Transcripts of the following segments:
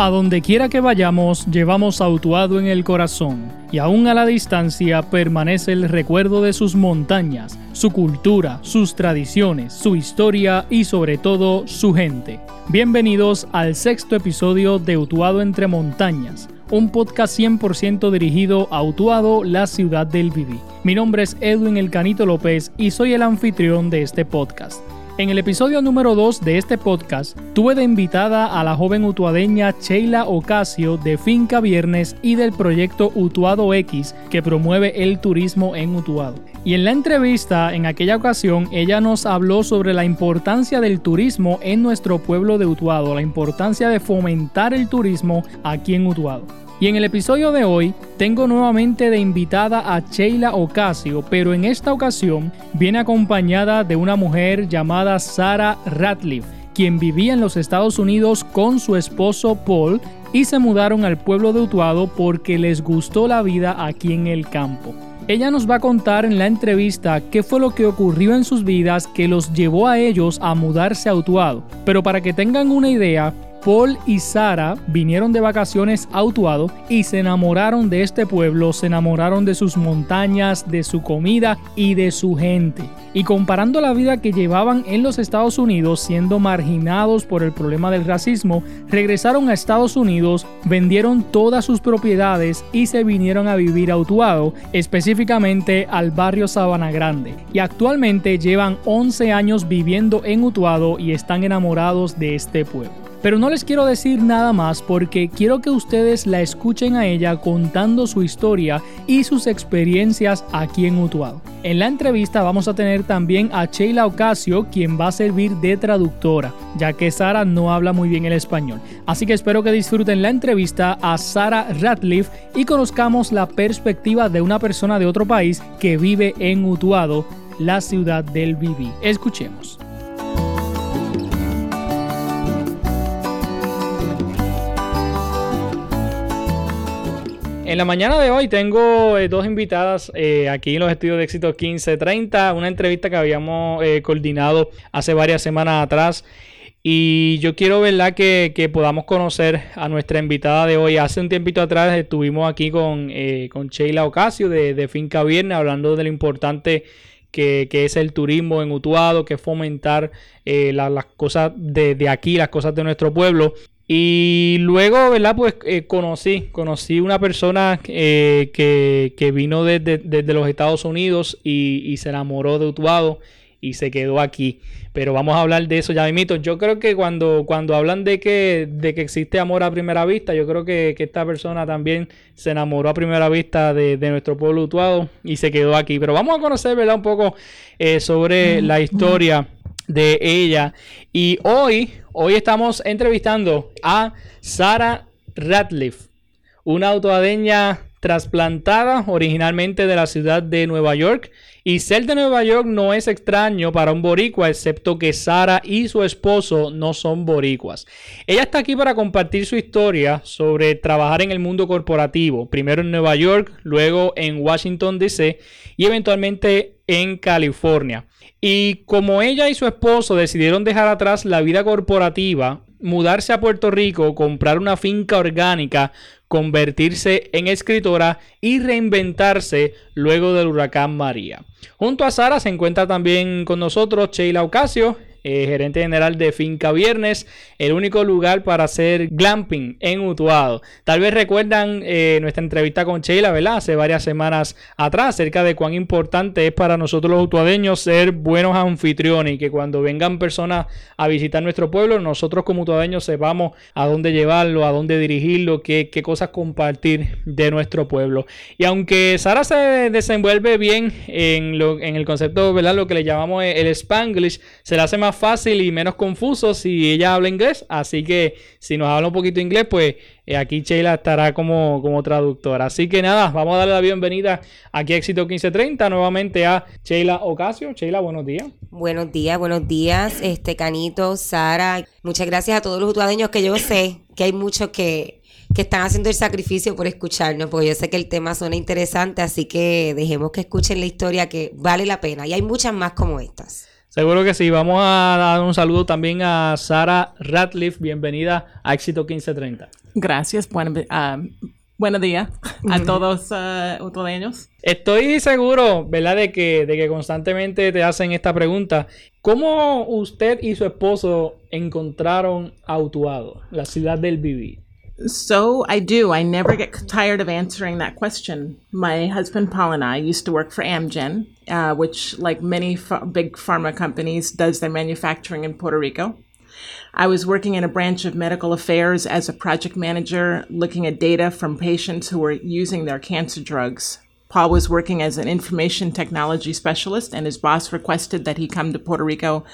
A donde quiera que vayamos, llevamos a Utuado en el corazón, y aún a la distancia permanece el recuerdo de sus montañas, su cultura, sus tradiciones, su historia y sobre todo su gente. Bienvenidos al sexto episodio de Utuado entre montañas, un podcast 100% dirigido a Utuado, la ciudad del Viví. Mi nombre es Edwin El Canito López y soy el anfitrión de este podcast. En el episodio número 2 de este podcast, tuve de invitada a la joven utuadeña Sheila Ocasio de Finca Viernes y del proyecto Utuado X que promueve el turismo en Utuado. Y en la entrevista, en aquella ocasión, ella nos habló sobre la importancia del turismo en nuestro pueblo de Utuado, la importancia de fomentar el turismo aquí en Utuado. Y en el episodio de hoy tengo nuevamente de invitada a Sheila Ocasio, pero en esta ocasión viene acompañada de una mujer llamada Sarah Ratliff, quien vivía en los Estados Unidos con su esposo Paul y se mudaron al pueblo de Utuado porque les gustó la vida aquí en el campo. Ella nos va a contar en la entrevista qué fue lo que ocurrió en sus vidas que los llevó a ellos a mudarse a Utuado. Pero para que tengan una idea, Paul y Sara vinieron de vacaciones a Utuado y se enamoraron de este pueblo, se enamoraron de sus montañas, de su comida y de su gente. Y comparando la vida que llevaban en los Estados Unidos siendo marginados por el problema del racismo, regresaron a Estados Unidos, vendieron todas sus propiedades y se vinieron a vivir a Utuado, específicamente al barrio Sabana Grande. Y actualmente llevan 11 años viviendo en Utuado y están enamorados de este pueblo. Pero no les quiero decir nada más porque quiero que ustedes la escuchen a ella contando su historia y sus experiencias aquí en Utuado. En la entrevista vamos a tener también a Sheila Ocasio, quien va a servir de traductora, ya que Sara no habla muy bien el español. Así que espero que disfruten la entrevista a Sara Ratliff y conozcamos la perspectiva de una persona de otro país que vive en Utuado, la ciudad del Viví. Escuchemos. En la mañana de hoy tengo eh, dos invitadas eh, aquí en los estudios de éxito 1530, una entrevista que habíamos eh, coordinado hace varias semanas atrás. Y yo quiero, ¿verdad?, que, podamos conocer a nuestra invitada de hoy. Hace un tiempito atrás estuvimos aquí con, con Sheila Ocasio de, Finca Viernes hablando de lo importante que, es el turismo en Utuado, que fomentar las cosas de, de, aquí, las cosas de nuestro pueblo. Y luego, ¿verdad? Pues eh, conocí, conocí una persona eh, que, vino desde, los Estados Unidos y, se enamoró de Utuado y se quedó aquí. Pero vamos a hablar de eso ya mismo. Yo creo que cuando, cuando hablan de que, de que existe amor a primera vista, yo creo que, esta persona también se enamoró a primera vista de, nuestro pueblo Utuado y se quedó aquí. Pero vamos a conocer, ¿verdad? Un poco eh, sobre la historia de ella. Y hoy, hoy estamos entrevistando a Sara Ratliff, una autoadeña trasplantada originalmente de la ciudad de Nueva York. Y ser de Nueva York no es extraño para un boricua, excepto que Sara y su esposo no son boricuas. Ella está aquí para compartir su historia sobre trabajar en el mundo corporativo, primero en Nueva York, luego en Washington, D.C. y eventualmente en California. Y como ella y su esposo decidieron dejar atrás la vida corporativa, mudarse a Puerto Rico, comprar una finca orgánica, convertirse en escritora y reinventarse luego del huracán María. Junto a Sara se encuentra también con nosotros Sheila Ocasio, eh, gerente general de Finca Viernes, el único lugar para hacer glamping en Utuado. Tal vez recuerdan eh, nuestra entrevista con Sheila, ¿verdad? Hace varias semanas atrás, acerca de cuán importante es para nosotros los utuadeños ser buenos anfitriones y que cuando vengan personas a visitar nuestro pueblo, nosotros como utuadeños sepamos a dónde llevarlo, a dónde dirigirlo, qué, qué cosas compartir de nuestro pueblo. Y aunque Sara se desenvuelve bien en, lo, en el concepto, ¿verdad? Lo que le llamamos el Spanglish, se le hace más fácil y menos confuso si ella habla inglés. Así que si nos habla un poquito inglés, pues eh, aquí Sheila estará como, como traductora. Así que nada, vamos a darle la bienvenida aquí a Éxito 1530 nuevamente a Sheila Ocasio. Sheila, buenos días. Buenos días, buenos días, este Canito, Sara. Muchas gracias a todos los utuadeños que yo sé que hay muchos que, que están haciendo el sacrificio por escucharnos, porque yo sé que el tema suena interesante, así que dejemos que escuchen la historia que vale la pena. Y hay muchas más como estas. Seguro que sí. Vamos a dar un saludo también a Sara Ratliff. Bienvenida a Éxito 1530. Gracias. Buen, uh, buenos días a todos uh, Estoy seguro, ¿verdad?, de que, de que constantemente te hacen esta pregunta. ¿Cómo usted y su esposo encontraron a Utuado, la ciudad del vivir? So I do. I never get tired of answering that question. My husband Paul and I used to work for Amgen, uh, which, like many big pharma companies, does their manufacturing in Puerto Rico. I was working in a branch of medical affairs as a project manager, looking at data from patients who were using their cancer drugs. Paul was working as an information technology specialist, and his boss requested that he come to Puerto Rico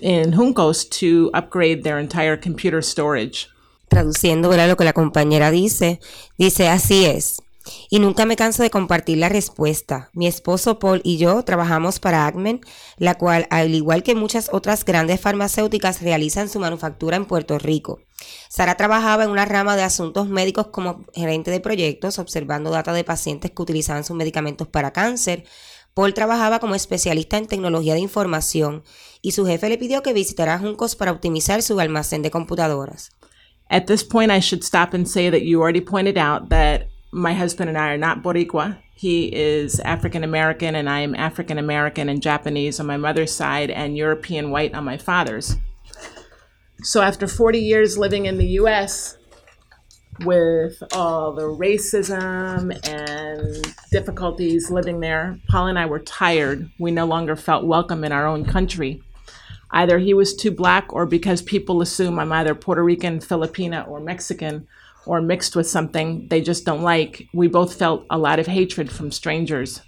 in Juncos to upgrade their entire computer storage. Traduciendo ¿verdad? lo que la compañera dice, dice, así es. Y nunca me canso de compartir la respuesta. Mi esposo Paul y yo trabajamos para Agmen, la cual, al igual que muchas otras grandes farmacéuticas, realizan su manufactura en Puerto Rico. Sara trabajaba en una rama de asuntos médicos como gerente de proyectos, observando data de pacientes que utilizaban sus medicamentos para cáncer. Paul trabajaba como especialista en tecnología de información y su jefe le pidió que visitara Juncos para optimizar su almacén de computadoras. At this point, I should stop and say that you already pointed out that my husband and I are not Boricua. He is African American, and I am African American and Japanese on my mother's side, and European white on my father's. So, after 40 years living in the US, with all the racism and difficulties living there, Paul and I were tired. We no longer felt welcome in our own country. Either he was too black, or because people assume I'm either Puerto Rican, Filipina, or Mexican, or mixed with something they just don't like, we both felt a lot of hatred from strangers.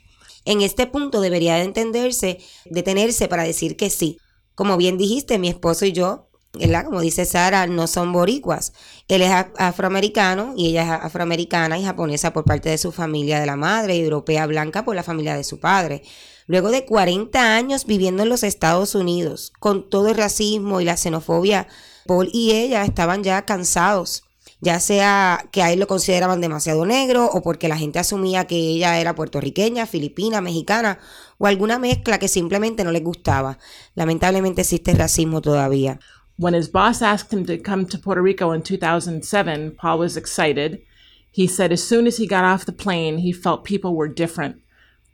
En este punto debería de entenderse, detenerse para decir que sí. Como bien dijiste, mi esposo y yo, ¿verdad? como dice Sara, no son boricuas. Él es afroamericano y ella es afroamericana y japonesa por parte de su familia de la madre y europea blanca por la familia de su padre. Luego de 40 años viviendo en los Estados Unidos, con todo el racismo y la xenofobia, Paul y ella estaban ya cansados, ya sea que a él lo consideraban demasiado negro o porque la gente asumía que ella era puertorriqueña, filipina, mexicana o alguna mezcla que simplemente no les gustaba. Lamentablemente existe racismo todavía. When his boss asked him to come to Puerto Rico in 2007, Paul was excited. He said as soon as he got off the plane, he felt people were different.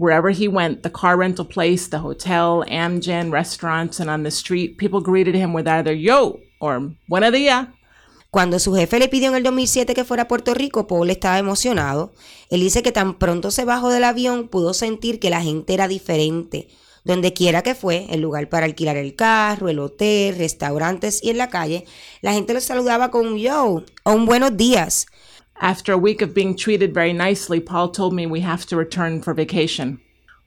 Wherever he went, the car rental place, the hotel, Amgen, restaurants, and on the street, people greeted him with either yo or buena dia. Cuando su jefe le pidió en el 2007 que fuera a Puerto Rico, Paul estaba emocionado. Él dice que tan pronto se bajó del avión pudo sentir que la gente era diferente. Donde quiera que fue, el lugar para alquilar el carro, el hotel, restaurantes y en la calle, la gente lo saludaba con yo o un buenos días. After a week of being treated very nicely, Paul told me we have to return for vacation.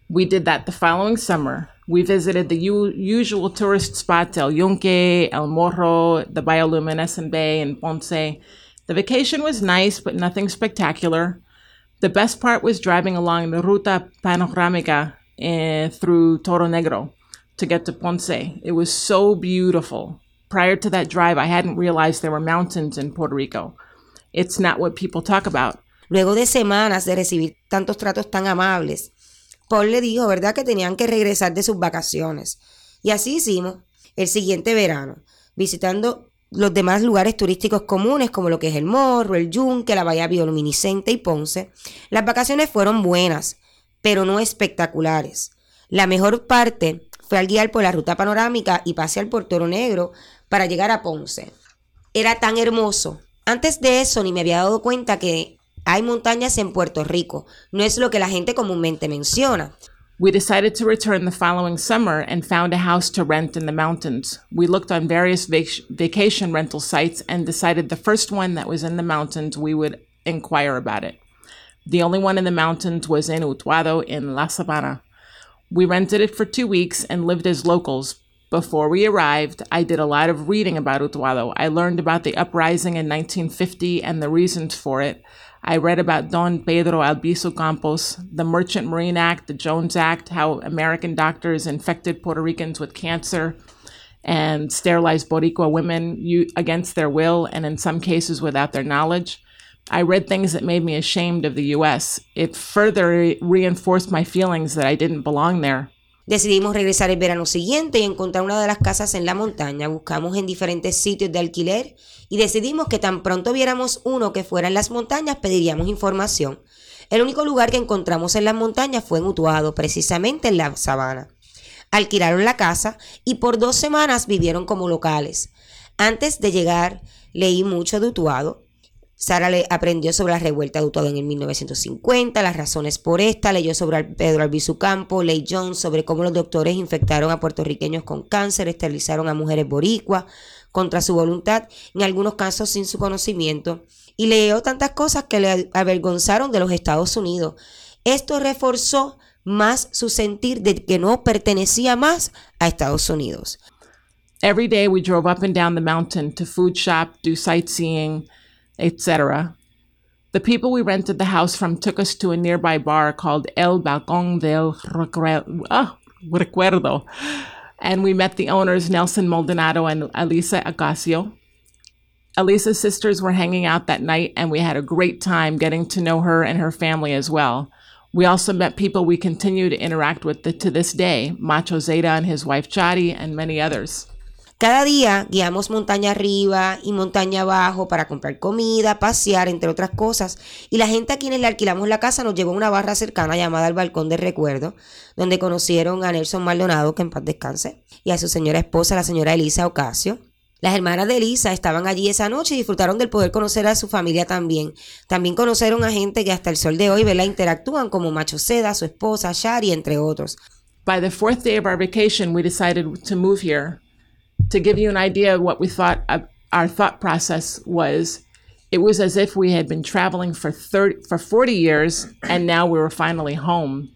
We did that the following summer. We visited the u- usual tourist spots El Yunque, El Morro, the bioluminescent bay, and Ponce. The vacation was nice, but nothing spectacular. The best part was driving along the Ruta Panoramica eh, through Toro Negro to get to Ponce. It was so beautiful. Prior to that drive, I hadn't realized there were mountains in Puerto Rico. It's not what people talk about. Luego de semanas de recibir tantos tratos tan amables, Paul le dijo, ¿verdad?, que tenían que regresar de sus vacaciones. Y así hicimos el siguiente verano, visitando los demás lugares turísticos comunes como lo que es el Morro, el Yunque, la Bahía Bioluminiscente y Ponce. Las vacaciones fueron buenas, pero no espectaculares. La mejor parte fue al guiar por la ruta panorámica y pasear por Toro Negro para llegar a Ponce. Era tan hermoso Antes de eso ni me había dado cuenta que hay montañas en Puerto Rico. No es lo que la gente comúnmente menciona. We decided to return the following summer and found a house to rent in the mountains. We looked on various vac- vacation rental sites and decided the first one that was in the mountains we would inquire about it. The only one in the mountains was in Utuado in La Sabana. We rented it for two weeks and lived as locals, before we arrived, I did a lot of reading about Utuado. I learned about the uprising in 1950 and the reasons for it. I read about Don Pedro Albizu Campos, the Merchant Marine Act, the Jones Act, how American doctors infected Puerto Ricans with cancer and sterilized Boricua women against their will and in some cases without their knowledge. I read things that made me ashamed of the US. It further reinforced my feelings that I didn't belong there. Decidimos regresar el verano siguiente y encontrar una de las casas en la montaña. Buscamos en diferentes sitios de alquiler y decidimos que tan pronto viéramos uno que fuera en las montañas pediríamos información. El único lugar que encontramos en las montañas fue en Utuado, precisamente en la sabana. Alquilaron la casa y por dos semanas vivieron como locales. Antes de llegar leí mucho de Utuado Sara le aprendió sobre la revuelta de Utuado en el 1950, las razones por esta, leyó sobre Pedro Albizu Campo, Ley Jones, sobre cómo los doctores infectaron a puertorriqueños con cáncer, esterilizaron a mujeres boricuas contra su voluntad, en algunos casos sin su conocimiento, y leyó tantas cosas que le avergonzaron de los Estados Unidos. Esto reforzó más su sentir de que no pertenecía más a Estados Unidos. Every day we drove up and down the mountain to food shop, do sightseeing, etc. The people we rented the house from took us to a nearby bar called El Balcón del ah, Recuerdo. And we met the owners, Nelson Maldonado and Elisa Agasio. Elisa's sisters were hanging out that night, and we had a great time getting to know her and her family as well. We also met people we continue to interact with to this day Macho Zeta and his wife Chadi, and many others. Cada día guiamos montaña arriba y montaña abajo para comprar comida, pasear, entre otras cosas, y la gente a quienes le alquilamos la casa nos llevó a una barra cercana llamada el Balcón de Recuerdo, donde conocieron a Nelson Maldonado, que en paz descanse, y a su señora esposa, la señora Elisa Ocasio. Las hermanas de Elisa estaban allí esa noche y disfrutaron del poder conocer a su familia también. También conocieron a gente que hasta el sol de hoy ¿verdad? interactúan como Macho Seda, su esposa, Shari, entre otros. By the fourth day of our vacation, we decided to move here. To give you an idea of what we thought uh, our thought process was, it was as if we had been traveling for 30 for 40 years and now we were finally home.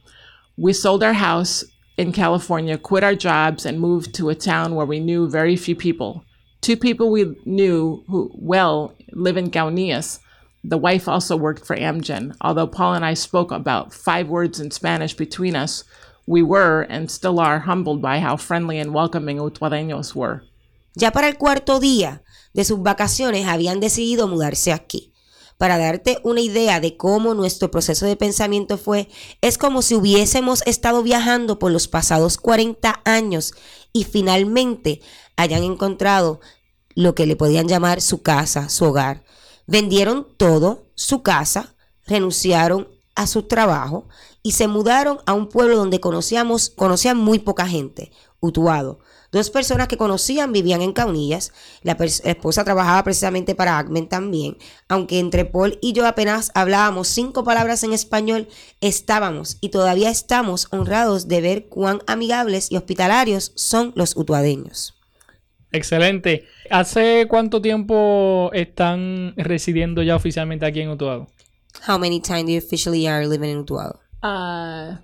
We sold our house in California, quit our jobs and moved to a town where we knew very few people. Two people we knew who well live in Gaunias. The wife also worked for Amgen. Although Paul and I spoke about five words in Spanish between us, we were and still are humbled by how friendly and welcoming Utuadeños were. Ya para el cuarto día de sus vacaciones habían decidido mudarse aquí. Para darte una idea de cómo nuestro proceso de pensamiento fue, es como si hubiésemos estado viajando por los pasados 40 años y finalmente hayan encontrado lo que le podían llamar su casa, su hogar. Vendieron todo, su casa, renunciaron a su trabajo y se mudaron a un pueblo donde conocíamos, conocían muy poca gente, Utuado. Dos personas que conocían vivían en Caunillas. La, esposa trabajaba precisamente para Agmen también. Aunque entre Paul y yo apenas hablábamos cinco palabras en español, estábamos y todavía estamos honrados de ver cuán amigables y hospitalarios son los utuadeños. Excelente. ¿Hace cuánto tiempo están residiendo ya oficialmente aquí en Utuado? How many times do you officially are living in Utuado? Uh,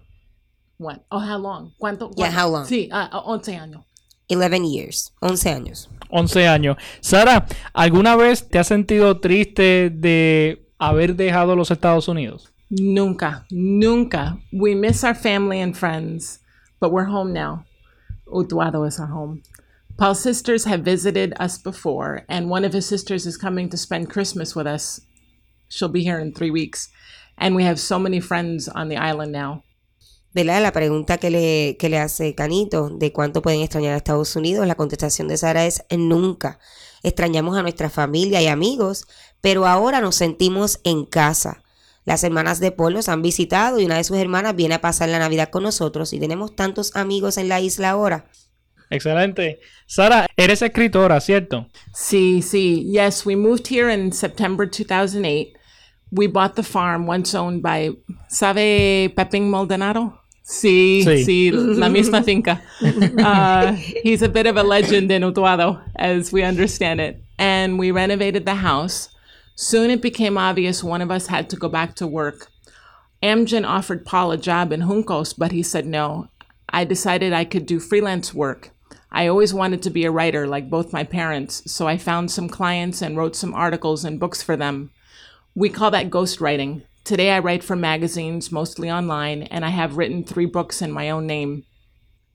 what? Oh, how long? ¿Cuánto? Yeah, how long? Sí, uh, 11 años. 11 years, 11 años. 11 años. Sara, ¿alguna vez te has sentido triste de haber dejado los Estados Unidos? Nunca, nunca. We miss our family and friends, but we're home now. Utuado is our home. Paul's sisters have visited us before, and one of his sisters is coming to spend Christmas with us She'll be here in three weeks. And we have so many friends on the island now. ¿Verdad? La pregunta que le, que le hace Canito de cuánto pueden extrañar a Estados Unidos, la contestación de Sara es nunca. Extrañamos a nuestra familia y amigos, pero ahora nos sentimos en casa. Las hermanas de Paul nos han visitado y una de sus hermanas viene a pasar la Navidad con nosotros y tenemos tantos amigos en la isla ahora. Excelente. Sara, eres escritora, ¿cierto? Sí, sí. Yes, we moved here in September 2008. We bought the farm once owned by, ¿sabe Pepín Maldonado? Sí, sí, sí, la misma finca. Uh, he's a bit of a legend in Utuado, as we understand it. And we renovated the house. Soon it became obvious one of us had to go back to work. Amgen offered Paul a job in Juncos, but he said no. I decided I could do freelance work. I always wanted to be a writer like both my parents, so I found some clients and wrote some articles and books for them. We call that ghostwriting. Today I write for magazines, mostly online, and I have written three books in my own name.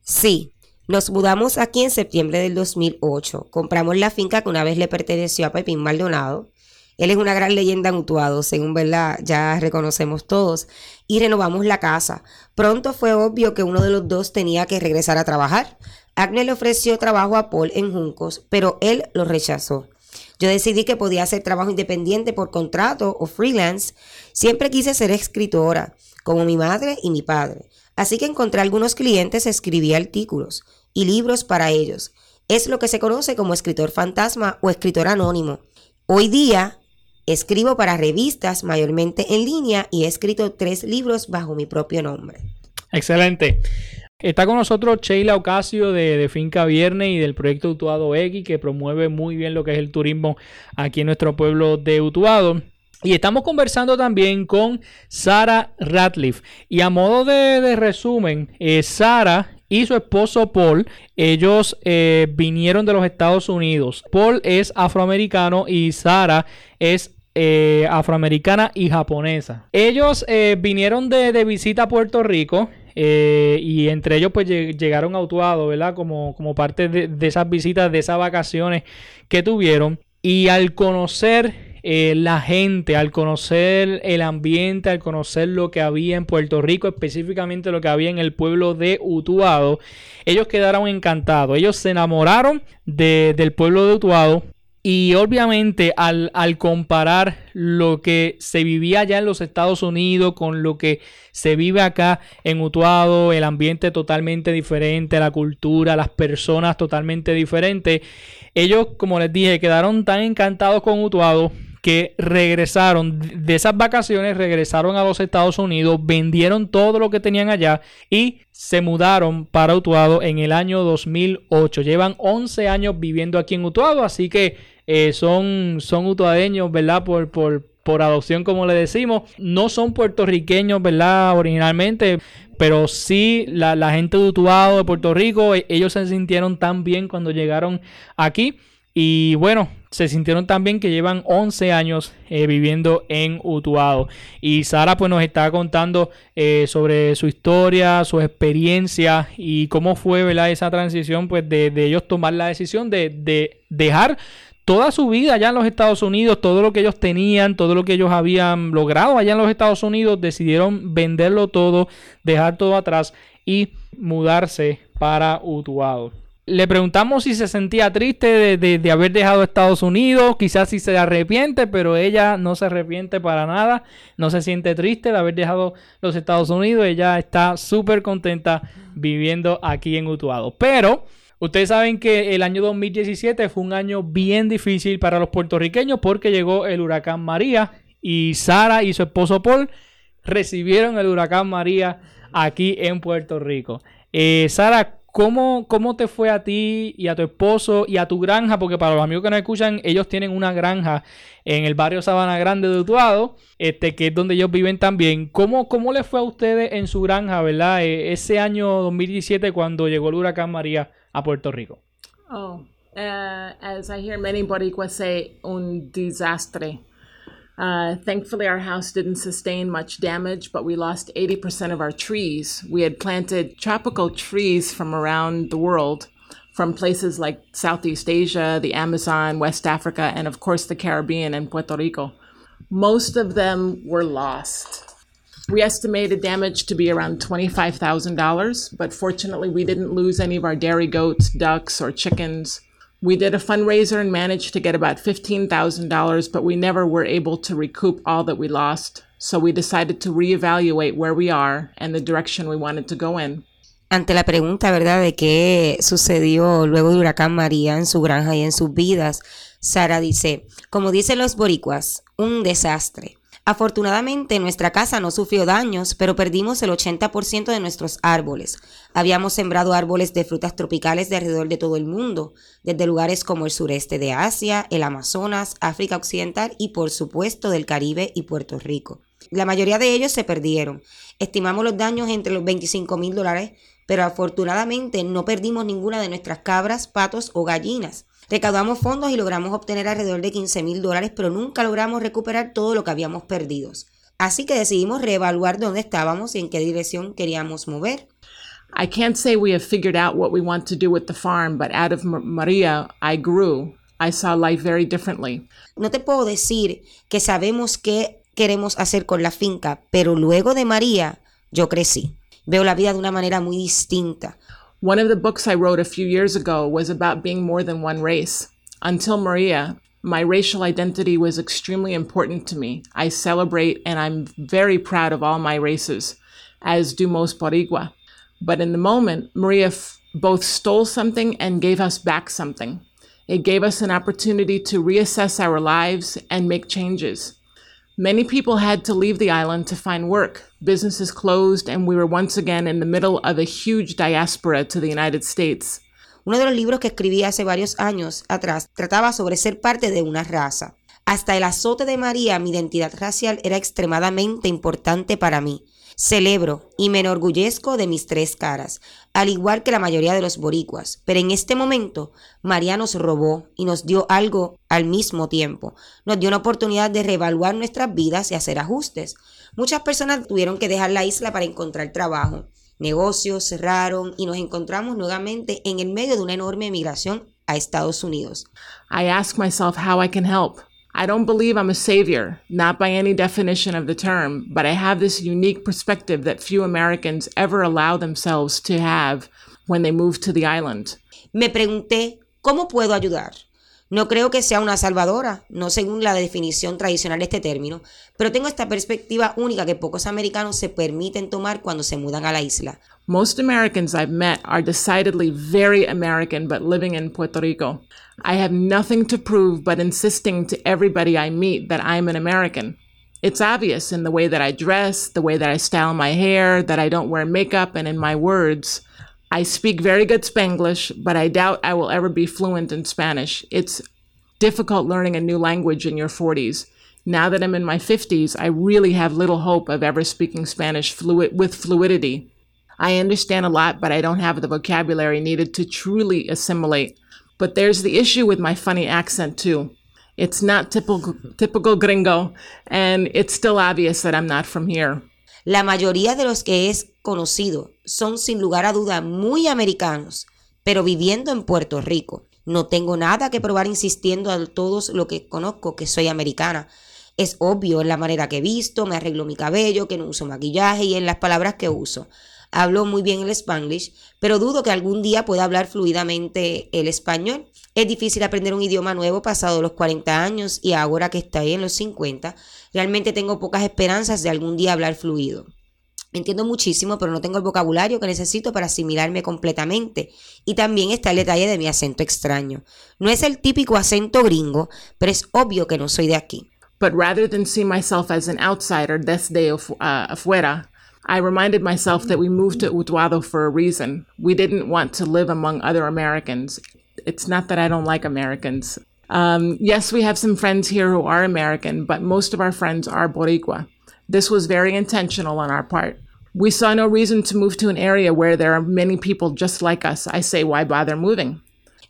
Sí, nos mudamos aquí en septiembre del 2008. Compramos la finca que una vez le perteneció a Pepín Maldonado. Él es una gran leyenda mutuado, según verdad ya reconocemos todos, y renovamos la casa. Pronto fue obvio que uno de los dos tenía que regresar a trabajar. Agnes le ofreció trabajo a Paul en Juncos, pero él lo rechazó. Yo decidí que podía hacer trabajo independiente por contrato o freelance. Siempre quise ser escritora, como mi madre y mi padre. Así que encontré algunos clientes, escribí artículos y libros para ellos. Es lo que se conoce como escritor fantasma o escritor anónimo. Hoy día escribo para revistas, mayormente en línea, y he escrito tres libros bajo mi propio nombre. Excelente. Está con nosotros Sheila Ocasio de, Finca Viernes y del proyecto Utuado X, que promueve muy bien lo que es el turismo aquí en nuestro pueblo de Utuado. Y estamos conversando también con Sara Ratliff. Y a modo de, resumen, eh, Sara y su esposo Paul, ellos eh, vinieron de los Estados Unidos. Paul es afroamericano y Sara es eh, afroamericana y japonesa. Ellos vinieron de, de, visita a Puerto Rico eh, y entre ellos pues llegaron a Utuado, ¿verdad? Como, como parte de, esas visitas, de esas vacaciones que tuvieron. Y al conocer eh, la gente, al conocer el ambiente, al conocer lo que había en Puerto Rico, específicamente lo que había en el pueblo de Utuado, ellos quedaron encantados. Ellos se enamoraron del pueblo de Utuado y obviamente al, comparar lo que se vivía allá en los Estados Unidos con lo que se vive acá en Utuado, el ambiente totalmente diferente, la cultura, las personas totalmente diferentes, ellos, como les dije, quedaron tan encantados con Utuado que regresaron de esas vacaciones, regresaron a los Estados Unidos, vendieron todo lo que tenían allá y se mudaron para Utuado en el año 2008. Llevan 11 años viviendo aquí en Utuado, así que eh, son, son utuadeños, ¿verdad? Por, por, por adopción, como le decimos. No son puertorriqueños, ¿verdad? Originalmente, pero sí la, gente de Utuado, de Puerto Rico, e, ellos se sintieron tan bien cuando llegaron aquí. Y bueno, se sintieron tan bien que llevan 11 años eh, viviendo en Utuado. Y Sara pues nos está contando eh, sobre su historia, su experiencia y cómo fue ¿verdad? esa transición pues de, de ellos tomar la decisión de, de dejar toda su vida allá en los Estados Unidos, todo lo que ellos tenían, todo lo que ellos habían logrado allá en los Estados Unidos, decidieron venderlo todo, dejar todo atrás y mudarse para Utuado. Le preguntamos si se sentía triste de, haber dejado Estados Unidos, quizás si se arrepiente, pero ella no se arrepiente para nada, no se siente triste de haber dejado los Estados Unidos, ella está súper contenta viviendo aquí en Utuado. Pero Ustedes saben que el año 2017 fue un año bien difícil para los puertorriqueños porque llegó el huracán María y Sara y su esposo Paul recibieron el huracán María aquí en Puerto Rico. Eh, Sara, ¿cómo, ¿cómo te fue a ti y a tu esposo y a tu granja? Porque para los amigos que nos escuchan, ellos tienen una granja en el barrio Sabana Grande de Utuado, este, que es donde ellos viven también. ¿Cómo, cómo les fue a ustedes en su granja, verdad? Eh, ese año 2017 cuando llegó el huracán María a Puerto Rico? Oh, uh, as I hear many Boricuas say, un desastre. Uh, thankfully, our house didn't sustain much damage, but we lost 80% of our trees. We had planted tropical trees from around the world, from places like Southeast Asia, the Amazon, West Africa, and of course the Caribbean and Puerto Rico. Most of them were lost. We estimated damage to be around $25,000, but fortunately, we didn't lose any of our dairy goats, ducks, or chickens. We did a fundraiser and managed to get about $15,000, but we never were able to recoup all that we lost. So we decided to reevaluate where we are and the direction we wanted to go in. Ante la pregunta, ¿verdad?, de qué sucedió luego del huracán María en su granja y en sus vidas, Sara dice, como dicen los boricuas, un desastre. Afortunadamente nuestra casa no sufrió daños, pero perdimos el 80% de nuestros árboles. Habíamos sembrado árboles de frutas tropicales de alrededor de todo el mundo, desde lugares como el sureste de Asia, el Amazonas, África Occidental y por supuesto del Caribe y Puerto Rico. La mayoría de ellos se perdieron. Estimamos los daños entre los 25 mil dólares, pero afortunadamente no perdimos ninguna de nuestras cabras, patos o gallinas. Recaudamos fondos y logramos obtener alrededor de 15 mil dólares, pero nunca logramos recuperar todo lo que habíamos perdido. Así que decidimos reevaluar dónde estábamos y en qué dirección queríamos mover. I can't say we have figured out what we want to do with the farm, but out of Maria, I grew I saw life very differently. No te puedo decir que sabemos qué queremos hacer con la finca, pero luego de María, yo crecí. Veo la vida de una manera muy distinta. One of the books I wrote a few years ago was about being more than one race. Until Maria, my racial identity was extremely important to me. I celebrate and I'm very proud of all my races, as do most Boricua. But in the moment, Maria f- both stole something and gave us back something. It gave us an opportunity to reassess our lives and make changes. Many people had to leave the island to find work. Businesses closed, and we were once again in the middle of a huge diaspora to the United States. Uno de los libros que escribí hace varios años atrás trataba sobre ser parte de una raza. Hasta el azote de María, mi identidad racial era extremadamente importante para mí. Celebro y me enorgullezco de mis tres caras, al igual que la mayoría de los boricuas, pero en este momento María nos robó y nos dio algo al mismo tiempo. Nos dio una oportunidad de reevaluar nuestras vidas y hacer ajustes. Muchas personas tuvieron que dejar la isla para encontrar trabajo. Negocios cerraron y nos encontramos nuevamente en el medio de una enorme migración a Estados Unidos. I ask myself how I can help. I don't believe I'm a savior, not by any definition of the term, but I have this unique perspective that few Americans ever allow themselves to have when they move to the island. Me pregunté, ¿cómo puedo ayudar? No creo que sea una salvadora, no según la definición tradicional de este término, pero tengo esta perspectiva única que pocos americanos se permiten tomar cuando se mudan a la isla. Most Americans I've met are decidedly very American but living in Puerto Rico. I have nothing to prove but insisting to everybody I meet that I'm an American. It's obvious in the way that I dress, the way that I style my hair, that I don't wear makeup, and in my words. I speak very good Spanglish, but I doubt I will ever be fluent in Spanish. It's difficult learning a new language in your 40s. Now that I'm in my 50s, I really have little hope of ever speaking Spanish fluid with fluidity. I understand a lot, but I don't have the vocabulary needed to truly assimilate. But there's the issue with my funny accent too. It's not typical typical gringo, and it's still obvious that I'm not from here. La mayoría de los que es conocido son sin lugar a duda muy americanos, pero viviendo en Puerto Rico. No tengo nada que probar insistiendo a todos lo que conozco que soy americana. Es obvio en la manera que he visto, me arreglo mi cabello, que no uso maquillaje y en las palabras que uso. Hablo muy bien el spanglish, pero dudo que algún día pueda hablar fluidamente el español. Es difícil aprender un idioma nuevo pasado los 40 años y ahora que estoy en los 50, realmente tengo pocas esperanzas de algún día hablar fluido. Entiendo muchísimo, pero no tengo el vocabulario que necesito para asimilarme completamente. Y también está el detalle de mi acento extraño. No es el típico acento gringo, pero es obvio que no soy de aquí. But rather than see myself as an outsider desde uh, afuera, I reminded myself that we moved to Utuado for a reason. We didn't want to live among other Americans. It's not that I don't like Americans. Um, yes, we have some friends here who are American, but most of our friends are Boricua. This was very intentional on our part. We saw no reason to move to an area where there are many people just like us. I say, why bother moving?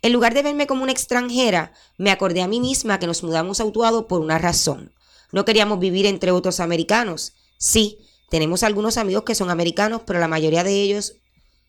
En lugar de verme como una extranjera, me acordé a mí misma que nos mudamos a Utuado por una razón. No queríamos vivir entre otros americanos. Sí, tenemos algunos amigos que son americanos, pero la mayoría de ellos,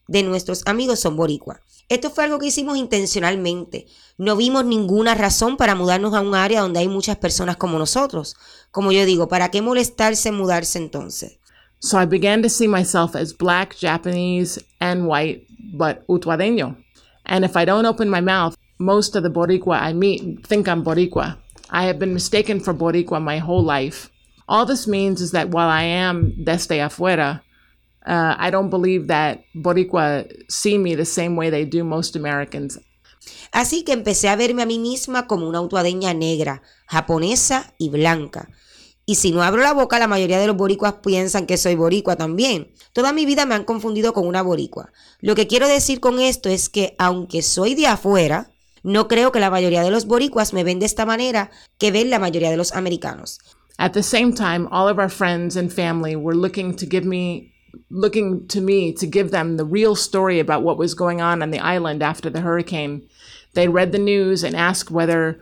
de nuestros amigos, son boricua. Esto fue algo que hicimos intencionalmente. No vimos ninguna razón para mudarnos a un área donde hay muchas personas como nosotros. Como yo digo, ¿para qué molestarse mudarse entonces? So I began to see myself as black, Japanese, and white, but utuadeño. And if I don't open my mouth, most of the Boricua I meet think I'm Boricua. I have been mistaken for Boricua my whole life. All this means is that while I am desde afuera, uh, I don't believe that Boricua see me the same way they do most Americans. Así que empecé a verme a mí misma como una utuadeña negra, japonesa y blanca. Y si no abro la boca, la mayoría de los boricuas piensan que soy boricua también. Toda mi vida me han confundido con una boricua. Lo que quiero decir con esto es que aunque soy de afuera, no creo que la mayoría de los boricuas me ven de esta manera que ven la mayoría de los americanos. At the same time, all of our friends and family were looking to give me looking to me to give them the real story about what was going on on the island after the hurricane. They read the news and asked whether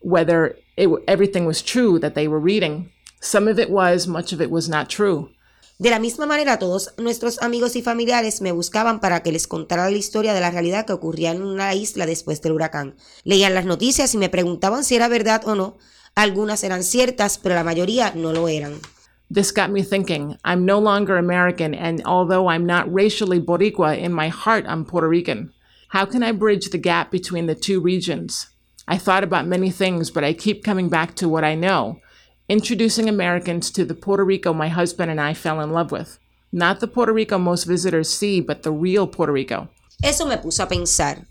whether it, everything was true that they were reading. Some of it was, much of it was not true. De la misma manera, todos nuestros amigos y familiares me buscaban para que les contara la historia de la realidad que ocurría en una isla después del huracán. Leían las noticias y me preguntaban si era verdad o no. Algunas eran ciertas, pero la mayoría no lo eran. This got me thinking. I'm no longer American, and although I'm not racially Boricua, in my heart I'm Puerto Rican. How can I bridge the gap between the two regions? I thought about many things, but I keep coming back to what I know introducing Americans to the Puerto Rico my husband and I fell in love with. Not the Puerto Rico most visitors see, but the real Puerto Rico. Eso me puso a pensar.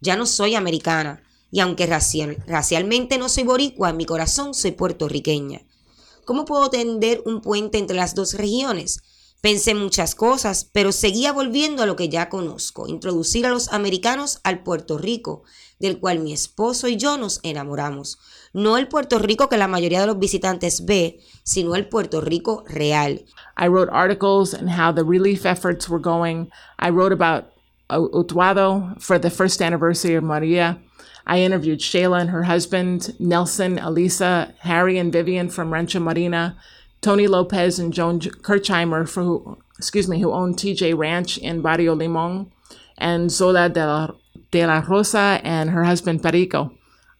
Ya no soy americana, y aunque racial, racialmente no soy boricua, mi corazón soy puertorriqueña. ¿Cómo puedo tender un puente entre las dos regiones? Pensé muchas cosas, pero seguía volviendo a lo que ya conozco, introducir a los americanos al Puerto Rico, del cual mi esposo y yo nos enamoramos. No el Puerto Rico que la mayoría de los visitantes ve, sino el Puerto Rico real. I wrote articles and how the relief efforts were going. I wrote about Utuado for the first anniversary of Maria. I interviewed Shayla and her husband, Nelson, Elisa, Harry and Vivian from Rancho Marina, Tony Lopez and Joan Kirchheimer, for who, excuse me, who owned TJ Ranch in Barrio Limon, and Zola de la, de la Rosa and her husband Perico.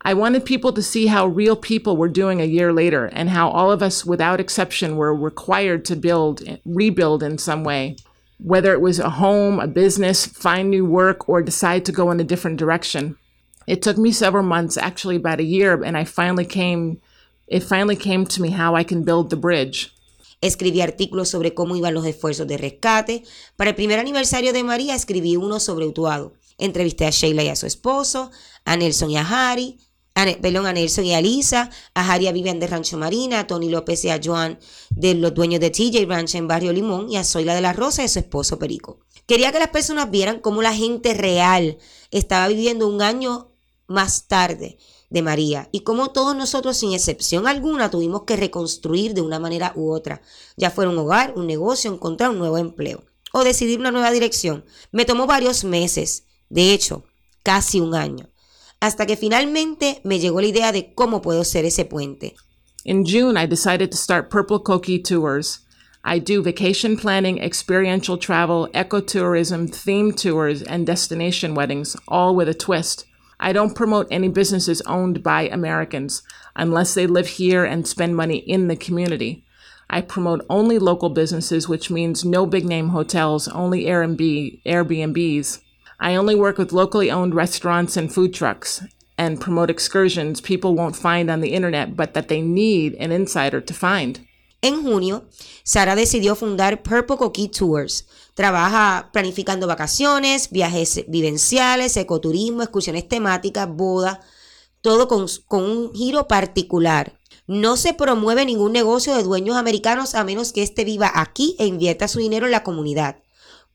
I wanted people to see how real people were doing a year later and how all of us, without exception, were required to build, rebuild in some way, whether it was a home, a business, find new work, or decide to go in a different direction. It took me several months, actually about a year, and I finally came, it finally came to me how I can build the bridge. Escribí artículos sobre cómo iban los esfuerzos de rescate. Para el primer aniversario de María escribí uno sobre Utuado. Entrevisté a Sheila y a su esposo, a Nelson y a Harry, a, perdón, a Nelson y a Lisa, a Harry a Vivian de Rancho Marina, a Tony López y a Joan de los dueños de TJ Ranch en Barrio Limón y a Zoila de la Rosa y a su esposo Perico. Quería que las personas vieran cómo la gente real estaba viviendo un año más tarde de María y cómo todos nosotros sin excepción alguna tuvimos que reconstruir de una manera u otra, ya fuera un hogar, un negocio, encontrar un nuevo empleo o decidir una nueva dirección. Me tomó varios meses, de hecho, casi un año hasta que finalmente me llegó la idea de cómo puedo ser ese puente. In June, I decided to start Purple Cookie Tours. I do vacation planning, experiential travel, ecotourism, themed tours, and destination weddings, all with a twist. I don't promote any businesses owned by Americans unless they live here and spend money in the community. I promote only local businesses, which means no big name hotels, only Airbnb, Airbnbs. I only work with locally owned restaurants and food trucks and promote excursions people won't find on the internet, but that they need an insider to find. En junio, Sara decidió fundar Purple Cookie Tours. Trabaja planificando vacaciones, viajes vivenciales, ecoturismo, excursiones temáticas, boda, todo con, con un giro particular. No se promueve ningún negocio de dueños americanos a menos que éste viva aquí e invierta su dinero en la comunidad.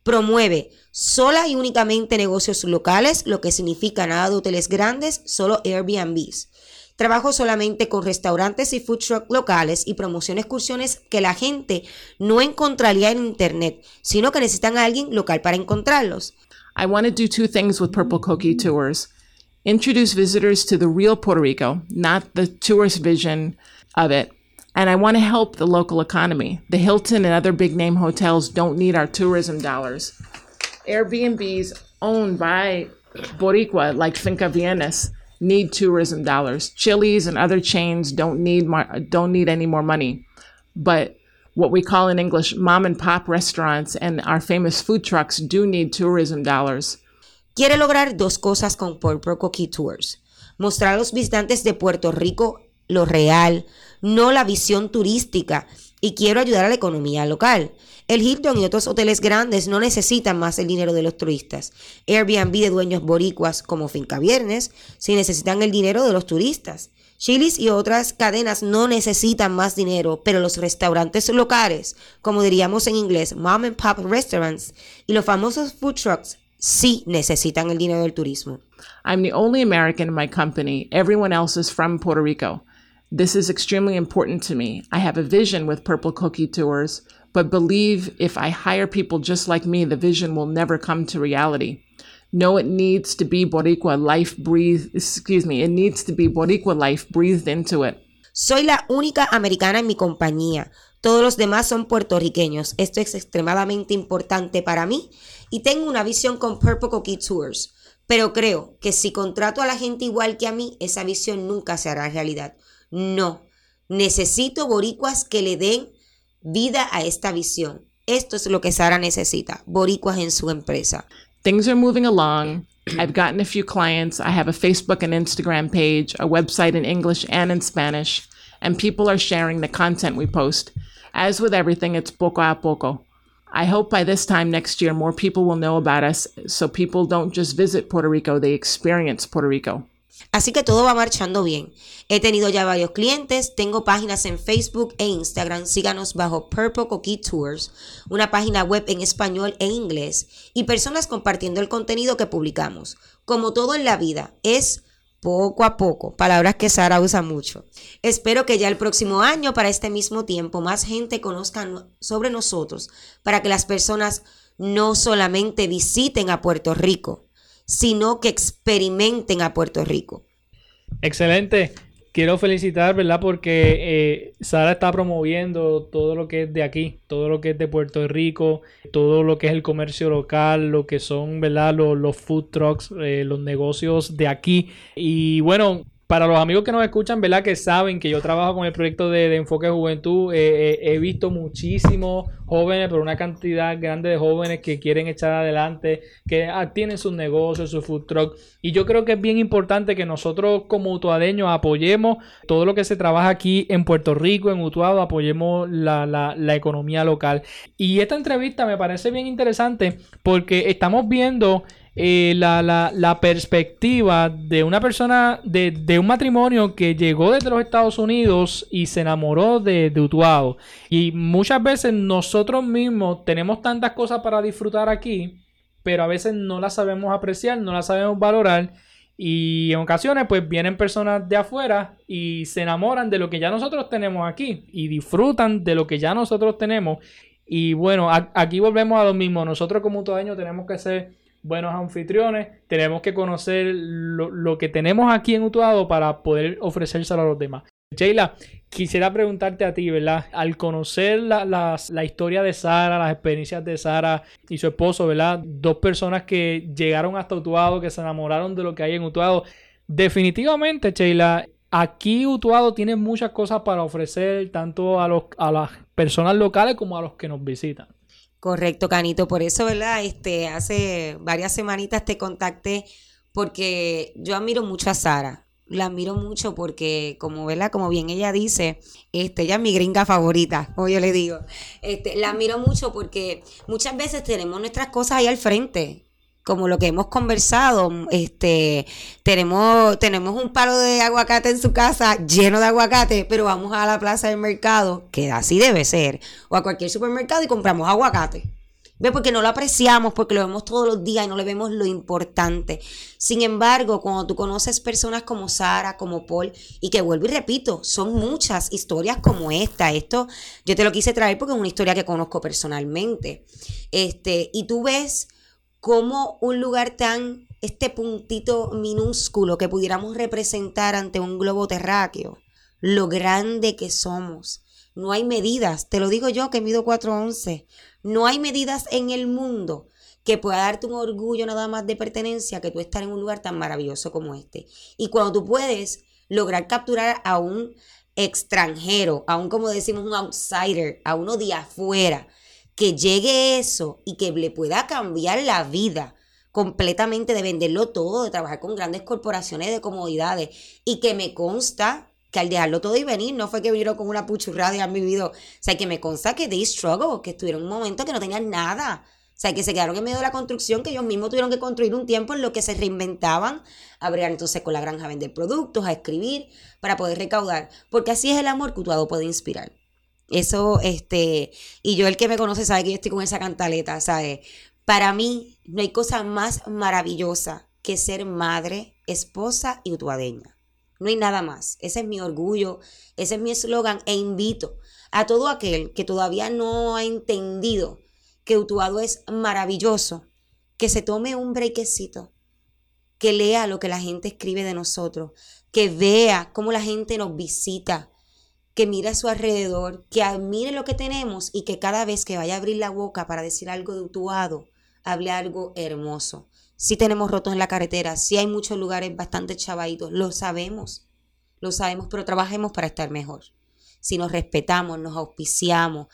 Promueve sola y únicamente negocios locales, lo que significa nada de hoteles grandes, solo Airbnbs. Trabajo solamente con restaurantes y food truck locales y promociono excursiones que la gente no encontraría en internet, sino que necesitan a alguien local para encontrarlos. I want to do two things with Purple Cookie Tours. Introduce visitors to the real Puerto Rico, not the tourist vision of it, and I want to help the local economy. The Hilton and other big name hotels don't need our tourism dollars. Airbnbs owned by Boricua, like Finca Vienes, need tourism dollars. Chili's and other chains don't need more, don't need any more money, but what we call in English mom and pop restaurants and our famous food trucks do need tourism dollars. Quiere lograr dos cosas con Cookie Tours. Mostrar a los visitantes de Puerto Rico lo real, no la visión turística, y quiero ayudar a la economía local. El Hilton y otros hoteles grandes no necesitan más el dinero de los turistas. Airbnb de dueños boricuas como Finca Viernes sí necesitan el dinero de los turistas. Chili's y otras cadenas no necesitan más dinero, pero los restaurantes locales, como diríamos en inglés, mom and pop restaurants, y los famosos food trucks sí necesitan el dinero del turismo. I'm the only American in my company. Everyone else is from Puerto Rico. This is extremely important to me. I have a vision with Purple Cookie Tours, but believe if I hire people just like me, the vision will never come to reality. No, it needs to be Boricua life breathed, excuse me, it needs to be Boricua life breathed into it. Soy la única americana en mi compañía. Todos los demás son puertorriqueños. Esto es extremadamente importante para mí y tengo una visión con Purple Cookie Tours. Pero creo que si contrato a la gente igual que a mí, esa visión nunca se hará realidad. No, necesito boricuas que le den vida a esta visión. Esto es lo que Sara necesita, boricuas en su empresa. Things are moving along. I've gotten a few clients. I have a Facebook and Instagram page, a website in English and in Spanish, and people are sharing the content we post. As with everything, it's poco a poco. I hope by this time next year, more people will know about us so people don't just visit Puerto Rico, they experience Puerto Rico. Así que todo va marchando bien. He tenido ya varios clientes, tengo páginas en Facebook e Instagram, síganos bajo Purple Cookie Tours, una página web en español e inglés y personas compartiendo el contenido que publicamos. Como todo en la vida, es poco a poco, palabras que Sara usa mucho. Espero que ya el próximo año, para este mismo tiempo, más gente conozca sobre nosotros, para que las personas no solamente visiten a Puerto Rico, sino que experimenten a Puerto Rico. Excelente. Quiero felicitar, ¿verdad? Porque eh, Sara está promoviendo todo lo que es de aquí, todo lo que es de Puerto Rico, todo lo que es el comercio local, lo que son, ¿verdad? Los, food trucks, eh, los negocios de aquí. Y bueno, para los amigos que nos escuchan, ¿verdad? Que saben que yo trabajo con el proyecto de, Enfoque Juventud, eh, eh, he visto muchísimos jóvenes, pero una cantidad grande de jóvenes que quieren echar adelante, que ah, tienen sus negocios, su food truck. Y yo creo que es bien importante que nosotros como utuadeños apoyemos todo lo que se trabaja aquí en Puerto Rico, en Utuado, apoyemos la, la economía local. Y esta entrevista me parece bien interesante porque estamos viendo eh, la, la, perspectiva de una persona, de, un matrimonio que llegó desde los Estados Unidos y se enamoró de, de Utuado. Y muchas veces nosotros mismos tenemos tantas cosas para disfrutar aquí, pero a veces no las sabemos apreciar, no las sabemos valorar. Y en ocasiones, pues vienen personas de afuera y se enamoran de lo que ya nosotros tenemos aquí y disfrutan de lo que ya nosotros tenemos. Y bueno, aquí volvemos a lo mismo. Nosotros como utuadeños tenemos que ser buenos anfitriones, tenemos que conocer lo, que tenemos aquí en Utuado para poder ofrecérselo a los demás. Sheila, quisiera preguntarte a ti, ¿verdad? Al conocer la, historia de Sara, las experiencias de Sara y su esposo, ¿verdad? Dos personas que llegaron hasta Utuado, que se enamoraron de lo que hay en Utuado. Definitivamente, Sheila, aquí Utuado tiene muchas cosas para ofrecer tanto a las personas locales como a los que nos visitan. Correcto, Canito. Por eso, ¿verdad? Este, hace varias semanitas te contacté porque yo admiro mucho a Sara. La admiro mucho porque, como, ¿verdad? Como bien ella dice, este, ella es mi gringa favorita, como yo le digo. Este, la admiro mucho porque muchas veces tenemos nuestras cosas ahí al frente como lo que hemos conversado, este, tenemos, tenemos un palo de aguacate en su casa lleno de aguacate, pero vamos a la plaza del mercado, que así debe ser, o a cualquier supermercado y compramos aguacate. ¿Ve? Porque no lo apreciamos, porque lo vemos todos los días y no le vemos lo importante. Sin embargo, cuando tú conoces personas como Sara, como Paul, y que vuelvo y repito, son muchas historias como esta. Esto yo te lo quise traer porque es una historia que conozco personalmente. Este, y tú ves como un lugar tan, este puntito minúsculo que pudiéramos representar ante un globo terráqueo, lo grande que somos. No hay medidas, te lo digo yo que mido 4'11, no hay medidas en el mundo que pueda darte un orgullo nada más de pertenencia que tú estar en un lugar tan maravilloso como este. Y cuando tú puedes lograr capturar a un extranjero, a un, como decimos, un outsider, a uno de afuera, que llegue eso y que le pueda cambiar la vida completamente de venderlo todo, de trabajar con grandes corporaciones de comodidades. Y que me consta que al dejarlo todo y venir, no fue que vinieron con una puchurrada y han vivido, o sea, que me consta que they struggle, que estuvieron un momento que no tenían nada, o sea, que se quedaron en medio de la construcción, que ellos mismos tuvieron que construir un tiempo en lo que se reinventaban, a bregar entonces con la granja a vender productos, a escribir, para poder recaudar, porque así es el amor que tu puede inspirar. Eso, este, y yo el que me conoce sabe que yo estoy con esa cantaleta, ¿sabes? Para mí no hay cosa más maravillosa que ser madre, esposa y utuadeña. No hay nada más. Ese es mi orgullo, ese es mi eslogan e invito a todo aquel que todavía no ha entendido que Utuado es maravilloso, que se tome un brequecito, que lea lo que la gente escribe de nosotros, que vea cómo la gente nos visita, que mire a su alrededor, que admire lo que tenemos y que cada vez que vaya a abrir la boca para decir algo de Utuado, hable algo hermoso. Si tenemos rotos en la carretera, si hay muchos lugares bastante chavaditos, lo sabemos, lo sabemos, pero trabajemos para estar mejor. Si nos respetamos, nos auspiciamos,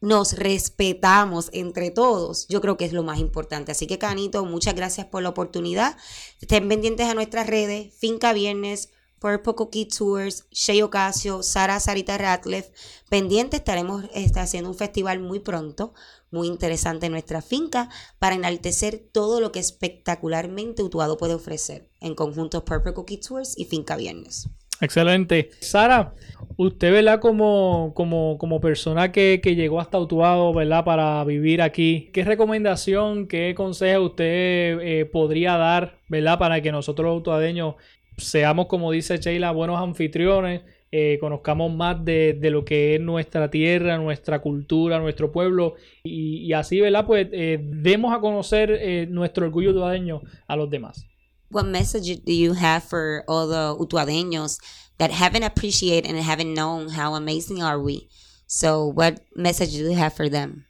nos respetamos entre todos, yo creo que es lo más importante. Así que, Canito, muchas gracias por la oportunidad. Estén pendientes a nuestras redes, Finca Viernes, Purple Cookie Tours, Shea Ocasio, Sara Sarita Ratliff. Pendiente estaremos este, haciendo un festival muy pronto, muy interesante en nuestra finca, para enaltecer todo lo que espectacularmente Utuado puede ofrecer en conjunto Purple Cookie Tours y Finca Viernes. Excelente. Sara, usted, ¿verdad? Como, como, como persona que, que, llegó hasta Utuado, ¿verdad? Para vivir aquí, ¿qué recomendación, qué consejo usted eh, podría dar, ¿verdad? Para que nosotros los utuadeños seamos, como dice Sheila, buenos anfitriones, eh, conozcamos más de, de, lo que es nuestra tierra, nuestra cultura, nuestro pueblo y, y así, ¿verdad? Pues eh, demos a conocer eh, nuestro orgullo utuadeño a los demás. What message do you have for all the utuadeños that haven't appreciated and haven't known how amazing are we? So, what message do you have for them?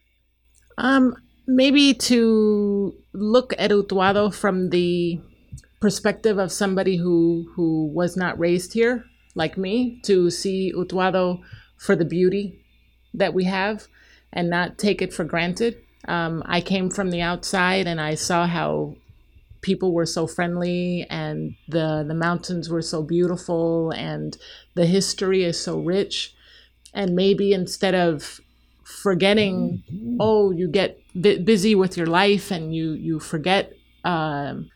Um, maybe to look at Utuado from the perspective of somebody who who was not raised here like me to see Utuado for the beauty that we have and not take it for granted. Um, I came from the outside and I saw how people were so friendly and the the mountains were so beautiful and the history is so rich and maybe instead of forgetting oh you get busy with your life and you you forget um,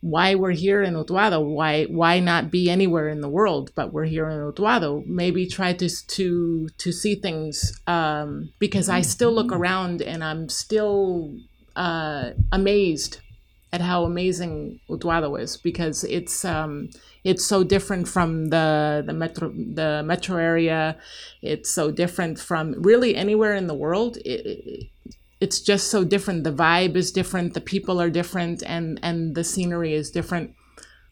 why we're here in Utuado. Why why not be anywhere in the world? But we're here in Utuado. Maybe try to to to see things um, because I still look around and I'm still uh, amazed at how amazing Utuado is because it's um, it's so different from the the metro the metro area. It's so different from really anywhere in the world. It, it, it's just so different. The vibe is different. The people are different. And and the scenery is different.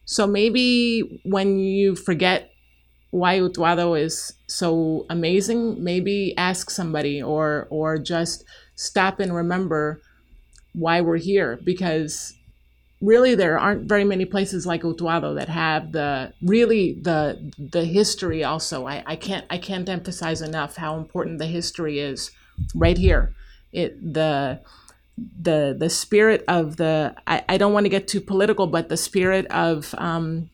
So maybe when you forget why Utuado is so amazing maybe ask somebody or or just stop and remember why we're here. Because really there aren't very many places like Utuado that have the really the the history also. I, I can't I can't emphasize enough how important the history is right here it the the the spirit of the I, I don't want to get too political, but the spirit of um,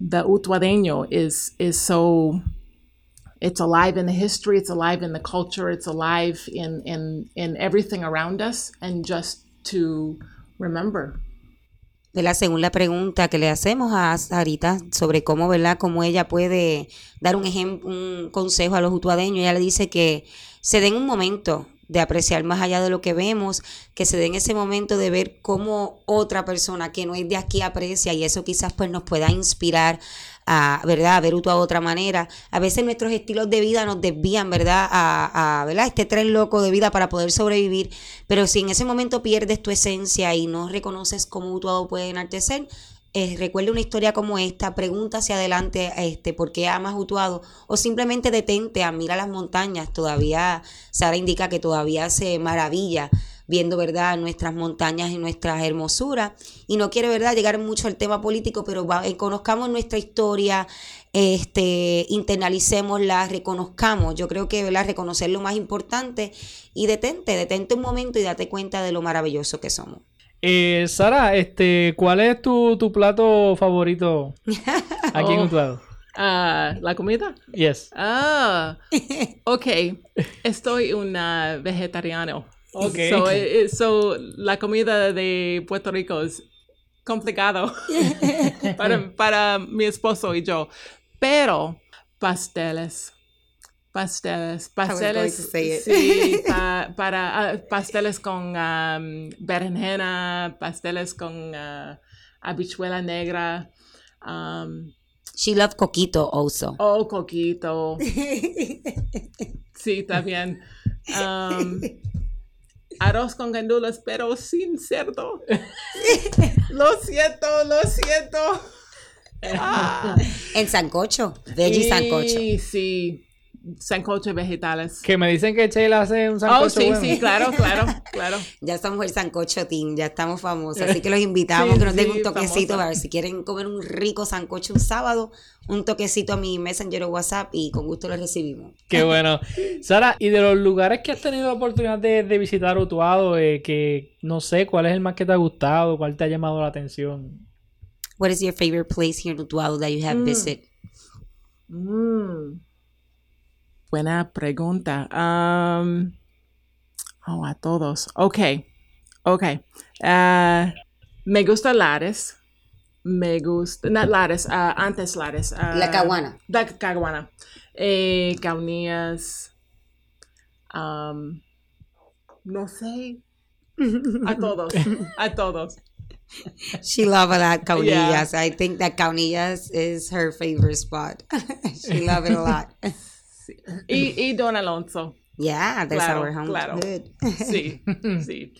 the Utuadeño is is so it's alive in the history, it's alive in the culture, it's alive in in in everything around us, and just to remember. De la segunda pregunta que le hacemos a Sarita sobre cómo, ¿verdad? Cómo ella puede dar un ejemplo, un consejo a los utuadeños. Ella le dice que se den un momento de apreciar más allá de lo que vemos, que se den ese momento de ver cómo otra persona que no es de aquí aprecia y eso quizás pues nos pueda inspirar a, ¿verdad? a ver de otra manera. A veces nuestros estilos de vida nos desvían, ¿verdad? A, a ¿verdad? este tren loco de vida para poder sobrevivir, pero si en ese momento pierdes tu esencia y no reconoces cómo Utuado puede enaltecer, eh, recuerde una historia como esta, pregunta hacia adelante este, por qué amas Utuado o simplemente detente, admira las montañas. Todavía, Sara indica que todavía se maravilla viendo, ¿verdad?, nuestras montañas y nuestras hermosuras. Y no quiere, ¿verdad?, llegar mucho al tema político, pero eh, conozcamos nuestra historia, este, internalicémosla, reconozcamos. Yo creo que, ¿verdad?, reconocer lo más importante y detente, detente un momento y date cuenta de lo maravilloso que somos. Eh, Sara, este, ¿cuál es tu, tu plato favorito aquí en Oh. Utuado? Uh, ¿La comida? Yes. Ah, ok. Estoy una vegetariano. Ok. So, eh, eh, so, la comida de Puerto Rico es complicado para, para mi esposo y yo. Pero pasteles. Pasteles, pasteles, sí, pa- para ah, pasteles con um, berenjena, pasteles con ah, habichuela negra, um, She loved coquito also. oh, coquito, Sí, está bien. Um, arroz con gandules, pero sin cerdo. lo siento, lo siento. Ah. En sancocho, veggie sancocho. Y sí, sancocho vegetales. Que me dicen que Sheila hace un sancocho Oh, sí, bueno. sí, claro, claro, claro. Ya estamos el sancocho team, ya estamos famosos, así que los invitamos Sí, que nos den sí, un toquecito famosa. para ver si quieren comer un rico sancocho un sábado, un toquecito a mi Messenger o WhatsApp y con gusto lo recibimos. Qué bueno. Sara, y de los lugares que has tenido la oportunidad de, de visitar Utuado, eh, que no sé cuál es el más que te ha gustado, cuál te ha llamado la atención. What is your favorite place here in Utuado that you have Mm. visited? Mm. Buena pregunta. Um, oh, a todos. Ok, ok. Ah, me gusta Lares. Me gusta, no Lares, ah, antes Lares. ah, La Caguana. La Caguana. Eh, Caunías. um, no sé. A todos, a todos. She love a lot Caunillas. I think that Caunillas is her favorite spot. she love it a lot. Y, y Don Alonso. Yeah, that's Claro, our home. claro. Good. Sí, sí.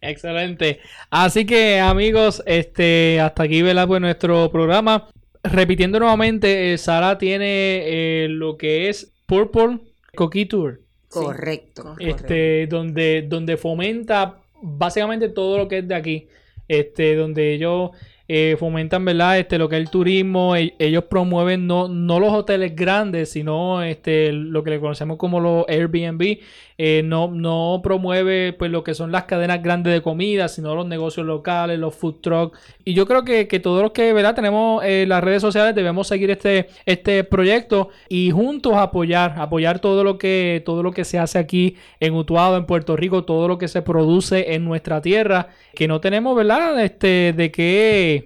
Excelente. Así que, amigos, este, hasta aquí, ¿verdad? Pues nuestro programa. Repitiendo nuevamente, eh, Sara tiene eh, lo que es Purple Cookie Tour. Correcto. Correcto. este, donde, donde fomenta básicamente todo lo que es de aquí, este, donde ellos eh, fomentan, ¿verdad? Este, lo que es el turismo, e- ellos promueven no, no los hoteles grandes, sino este, lo que le conocemos como los Airbnb, eh, no, no promueve pues lo que son las cadenas grandes de comida, sino los negocios locales, los food trucks. Y yo creo que, que todos los que ¿verdad? tenemos eh, las redes sociales debemos seguir este, este proyecto y juntos apoyar, apoyar todo lo que, todo lo que se hace aquí en Utuado, en Puerto Rico, todo lo que se produce en nuestra tierra, que no tenemos, ¿verdad? Este, de que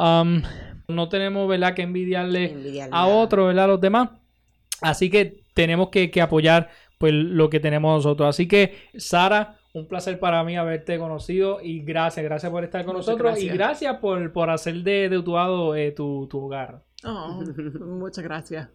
um, no tenemos, ¿verdad? Que envidiarle Envidiarle a otros, ¿verdad? A los demás. Así que tenemos que, que apoyar pues lo que tenemos nosotros. Así que, Sara, un placer para mí haberte conocido y gracias, gracias por estar con Muchas nosotros y gracias. gracias por, por hacer de, de Utuado eh, tu, tu hogar. Oh, muchas gracias.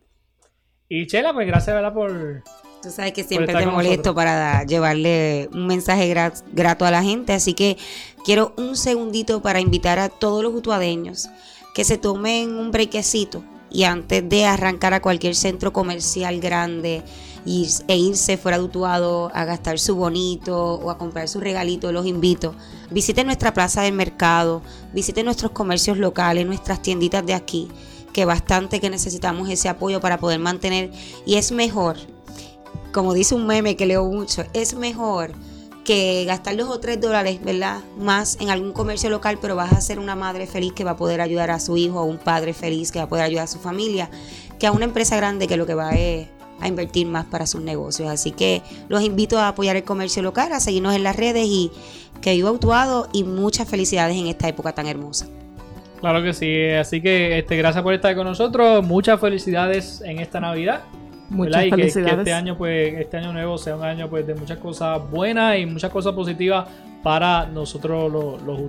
Y Chela, pues gracias, ¿verdad? Por... Tú sabes que siempre estar te molesto nosotros. para llevarle un mensaje gra- grato a la gente, así que quiero un segundito para invitar a todos los utuadeños que se tomen un brequecito y antes de arrancar a cualquier centro comercial grande e irse fuera de Utuado a gastar su bonito o a comprar su regalito, los invito. Visiten nuestra plaza del mercado, visiten nuestros comercios locales, nuestras tienditas de aquí, que bastante que necesitamos ese apoyo para poder mantener y es mejor como dice un meme que leo mucho, es mejor que gastar dos o tres dólares, ¿verdad? Más en algún comercio local, pero vas a ser una madre feliz que va a poder ayudar a su hijo, o un padre feliz que va a poder ayudar a su familia, que a una empresa grande que lo que va es a invertir más para sus negocios. Así que los invito a apoyar el comercio local, a seguirnos en las redes y que viva Utuado y muchas felicidades en esta época tan hermosa. Claro que sí. Así que este, gracias por estar con nosotros. Muchas felicidades en esta Navidad. Muchas. Y que- este año, pues, este año nuevo sea un año pues de muchas cosas buenas y muchas cosas positivas para nosotros los, los.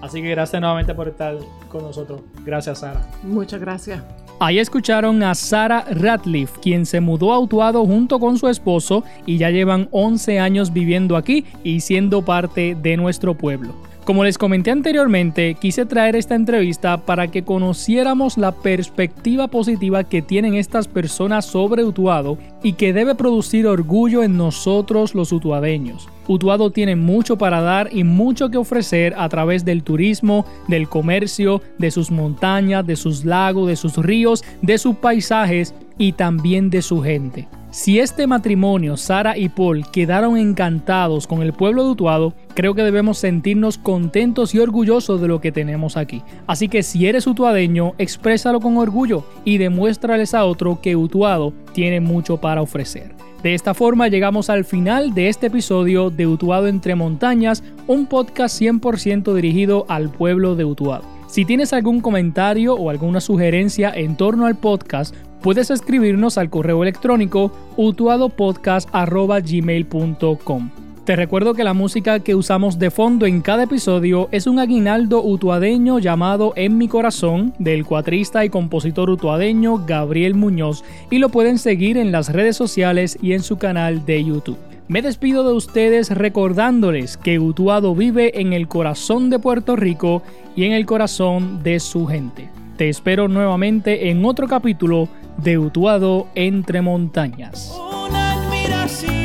Así que gracias nuevamente por estar con nosotros. Gracias, Sara. Muchas gracias. Ahí escucharon a Sara Ratliff, quien se mudó a Utuado junto con su esposo y ya llevan 11 años viviendo aquí y siendo parte de nuestro pueblo. Como les comenté anteriormente, quise traer esta entrevista para que conociéramos la perspectiva positiva que tienen estas personas sobre Utuado y que debe producir orgullo en nosotros los utuadeños. Utuado tiene mucho para dar y mucho que ofrecer a través del turismo, del comercio, de sus montañas, de sus lagos, de sus ríos, de sus paisajes y también de su gente. Si este matrimonio, Sara y Paul, quedaron encantados con el pueblo de Utuado, creo que debemos sentirnos contentos y orgullosos de lo que tenemos aquí. Así que si eres utuadeño, exprésalo con orgullo y demuéstrales a otro que Utuado tiene mucho para ofrecer. De esta forma llegamos al final de este episodio de Utuado entre montañas, un podcast 100% dirigido al pueblo de Utuado. Si tienes algún comentario o alguna sugerencia en torno al podcast, puedes escribirnos al correo electrónico utuadopodcast.gmail.com. Te recuerdo que la música que usamos de fondo en cada episodio es un aguinaldo utuadeño llamado En mi corazón del cuatrista y compositor utuadeño Gabriel Muñoz y lo pueden seguir en las redes sociales y en su canal de YouTube. Me despido de ustedes recordándoles que Utuado vive en el corazón de Puerto Rico y en el corazón de su gente. Te espero nuevamente en otro capítulo de Utuado entre montañas. Una admiración